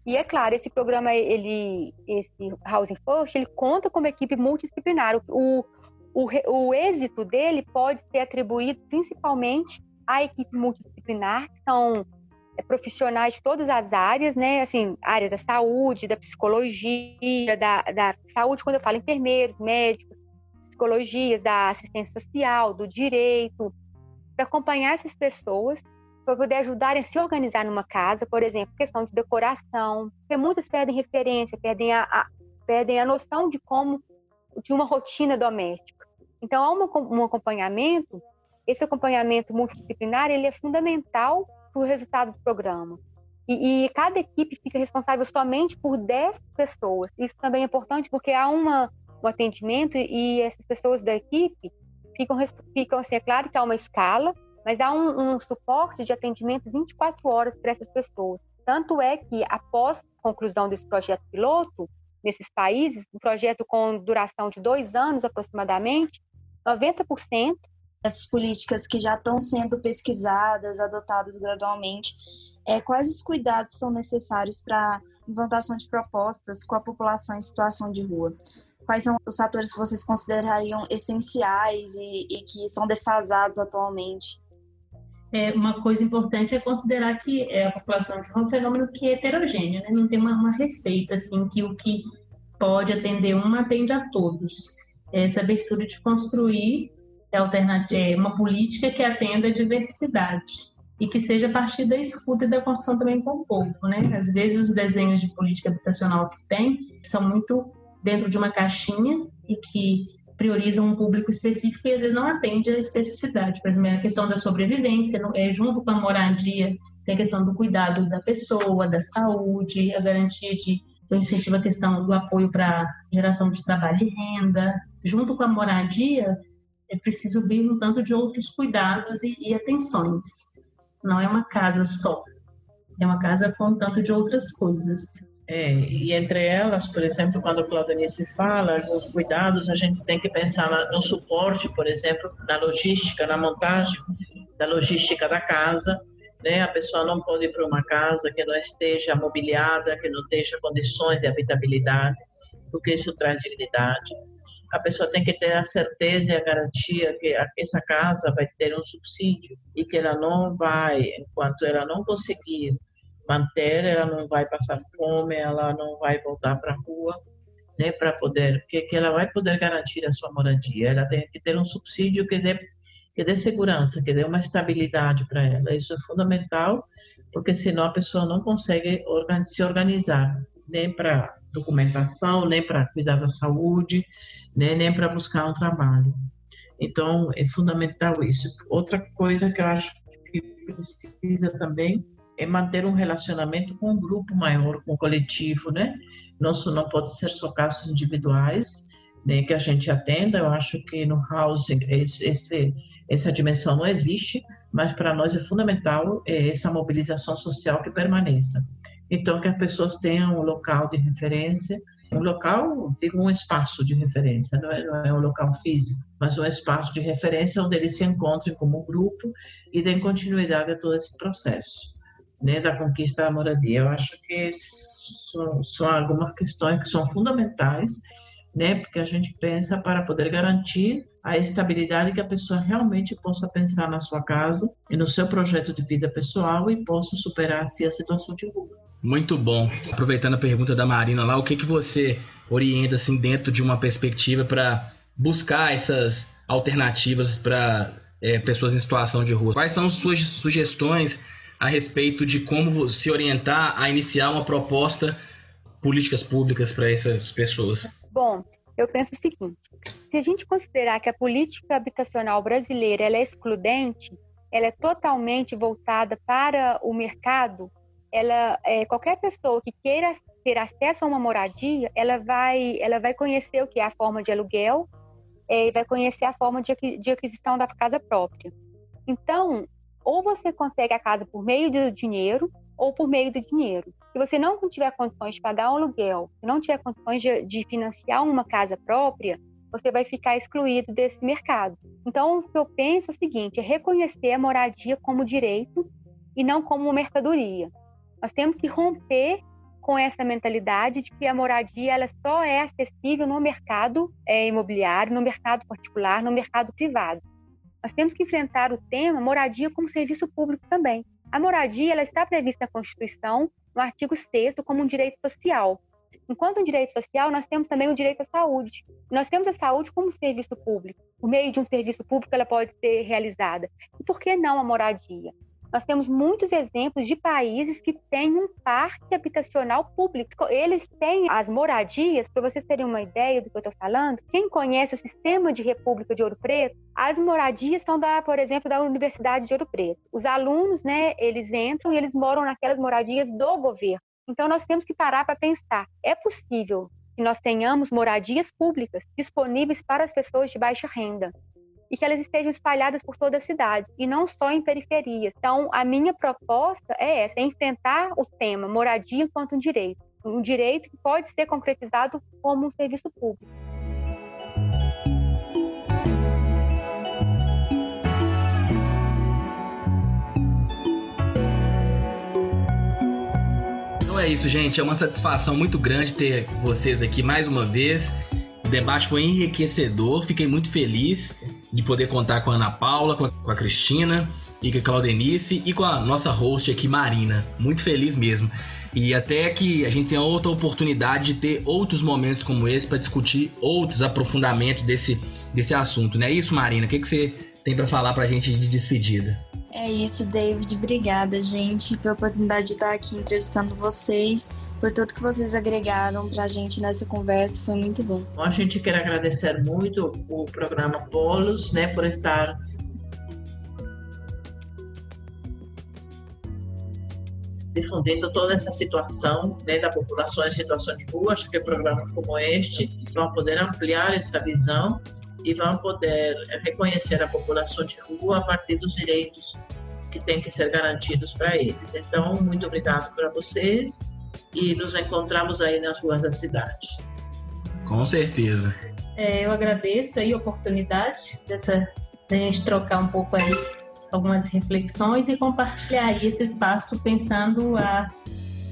E é claro, esse programa, ele, esse Housing First, ele conta com uma equipe multidisciplinar. O, o, o êxito dele pode ser atribuído principalmente à equipe multidisciplinar, que são profissionais de todas as áreas, né? Assim, área da saúde, da psicologia, da, da saúde, quando eu falo enfermeiros, médicos, psicologias, da assistência social, do direito, para acompanhar essas pessoas para poder ajudarem a se organizar numa casa, por exemplo, questão de decoração, porque muitas perdem referência, perdem a, a perdem a noção de como de uma rotina doméstica. Então, há uma, um acompanhamento, esse acompanhamento multidisciplinar, ele é fundamental para o resultado do programa. E, e, cada equipe fica responsável somente por 10 pessoas. Isso também é importante porque há uma, um atendimento e essas pessoas da equipe ficam, ficam assim, é claro que há uma escala, mas há um, um suporte de atendimento 24 horas para essas pessoas. Tanto é que, após a conclusão desse projeto piloto, nesses países, um projeto com duração de dois anos aproximadamente, 90% essas políticas que já estão sendo pesquisadas, adotadas gradualmente, é, quais os cuidados são necessários para implantação de propostas com a população em situação de rua? Quais são os fatores que vocês considerariam essenciais e, e que são defasados atualmente? é, uma coisa importante é considerar que é, a população é um fenômeno que é heterogêneo, né? não tem uma, uma, receita assim que o que pode atender um atende a todos. Essa abertura de construir uma política que atenda a diversidade e que seja a partir da escuta e da construção também com o povo, né? Às vezes os desenhos de política habitacional que tem são muito dentro de uma caixinha e que priorizam um público específico e às vezes não atende à especificidade. Por exemplo, a questão da sobrevivência, é, junto com a moradia, tem a questão do cuidado da pessoa, da saúde, a garantia de o incentivo à questão do apoio para geração de trabalho e renda. Junto com a moradia, é preciso vir um tanto de outros cuidados e, e atenções. Não é uma casa só, é uma casa com um tanto de outras coisas. É, e entre elas, por exemplo, quando a Claudenice fala nos cuidados, a gente tem que pensar no suporte, por exemplo, na logística, na montagem da logística da casa. Né? A pessoa não pode ir para uma casa que não esteja mobiliada, que não tenha condições de habitabilidade, porque isso traz dignidade. A pessoa tem que ter a certeza e a garantia que essa casa vai ter um subsídio e que ela não vai, enquanto ela não conseguir manter, ela não vai passar fome, ela não vai voltar para a rua, né, para poder, que, que ela vai poder garantir a sua moradia. Ela tem que ter um subsídio que dê, que dê segurança, que dê uma estabilidade para ela. Isso é fundamental, porque senão a pessoa não consegue se organizar, nem para documentação, nem para cuidar da saúde, né, nem para buscar um trabalho. Então, é fundamental isso. Outra coisa que eu acho que precisa também é manter um relacionamento com um grupo maior, com o coletivo, né? Não, não pode ser só casos individuais, né, que a gente atenda. Eu acho que no housing esse, essa dimensão não existe, mas para nós é fundamental é, essa mobilização social que permaneça. Então, que as pessoas tenham um local de referência, um local, digo, um espaço de referência, não é, não é um local físico, mas um espaço de referência onde eles se encontrem como grupo e deem continuidade a todo esse processo né, da conquista da moradia. Eu acho que são, são algumas questões que são fundamentais, né, porque a gente pensa para poder garantir a estabilidade que a pessoa realmente possa pensar na sua casa e no seu projeto de vida pessoal e possa superar assim, a situação de rua. Muito bom. Aproveitando a pergunta da Marina lá, o que, que você orienta assim dentro de uma perspectiva para buscar essas alternativas para é, pessoas em situação de rua? Quais são suas sugestões a respeito de como se orientar a iniciar uma proposta políticas públicas para essas pessoas? Bom, eu penso o seguinte: se a gente considerar que a política habitacional brasileira é excludente, ela é totalmente voltada para o mercado, ela, é, qualquer pessoa que queira ter acesso a uma moradia, ela vai, ela vai conhecer o que é a forma de aluguel é, e vai conhecer a forma de, de aquisição da casa própria. Então, ou você consegue a casa por meio do dinheiro ou por meio do dinheiro. Se você não tiver condições de pagar um aluguel, se não tiver condições de, de financiar uma casa própria, você vai ficar excluído desse mercado. Então, o que eu penso é o seguinte: é reconhecer a moradia como direito e não como mercadoria. Nós temos que romper com essa mentalidade de que a moradia ela só é acessível no mercado é, imobiliário, no mercado particular, no mercado privado. Nós temos que enfrentar o tema moradia como serviço público também. A moradia ela está prevista na Constituição, no artigo 6 como um direito social. Enquanto um direito social, nós temos também o direito à saúde. Nós temos a saúde como serviço público. Por meio de um serviço público, ela pode ser realizada. E por que não a moradia? Nós temos muitos exemplos de países que têm um parque habitacional público. Eles têm as moradias, para vocês terem uma ideia do que eu estou falando, quem conhece o sistema de República de Ouro Preto, as moradias são da, por exemplo, da Universidade de Ouro Preto. Os alunos, né, eles entram e eles moram naquelas moradias do governo. Então nós temos que parar para pensar, é possível que nós tenhamos moradias públicas disponíveis para as pessoas de baixa renda e que elas estejam espalhadas por toda a cidade e não só em periferias. Então, a minha proposta é essa: é enfrentar o tema moradia enquanto um direito, um direito que pode ser concretizado como um serviço público. Então é isso, gente. É uma satisfação muito grande ter vocês aqui mais uma vez. O debate foi enriquecedor, fiquei muito feliz de poder contar com a Ana Paula, com a Cristina e com a Claudenice e com a nossa host aqui, Marina. Muito feliz mesmo. E até que a gente tenha outra oportunidade de ter outros momentos como esse para discutir outros aprofundamentos desse, desse assunto, não é isso, Marina? O que, que você tem para falar para a gente de despedida? É isso, David. Obrigada, gente, pela oportunidade de estar aqui entrevistando vocês por tudo que vocês agregaram para a gente nessa conversa, foi muito bom. A gente quer agradecer muito o programa Polos, né, por estar difundindo toda essa situação né, da população em situação de rua. Acho que programas como este vão poder ampliar essa visão e vão poder reconhecer a população de rua a partir dos direitos que têm que ser garantidos para eles. Então, muito obrigado para vocês e nos encontramos aí nas ruas da cidade. Com certeza. É, eu agradeço aí a oportunidade dessa da gente trocar um pouco aí algumas reflexões e compartilhar aí esse espaço pensando a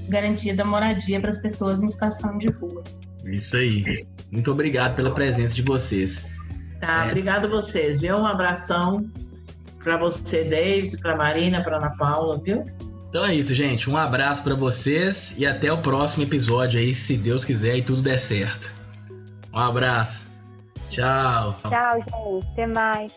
garantia da moradia para as pessoas em situação de rua. Isso aí. Muito obrigado pela presença de vocês. Tá, é. obrigado a vocês, viu? Um abração para você, David, para Marina, para Ana Paula, viu? Então é isso, gente. Um abraço para vocês e até o próximo episódio aí, se Deus quiser e tudo der certo. Um abraço. Tchau. Tchau, gente. Até mais.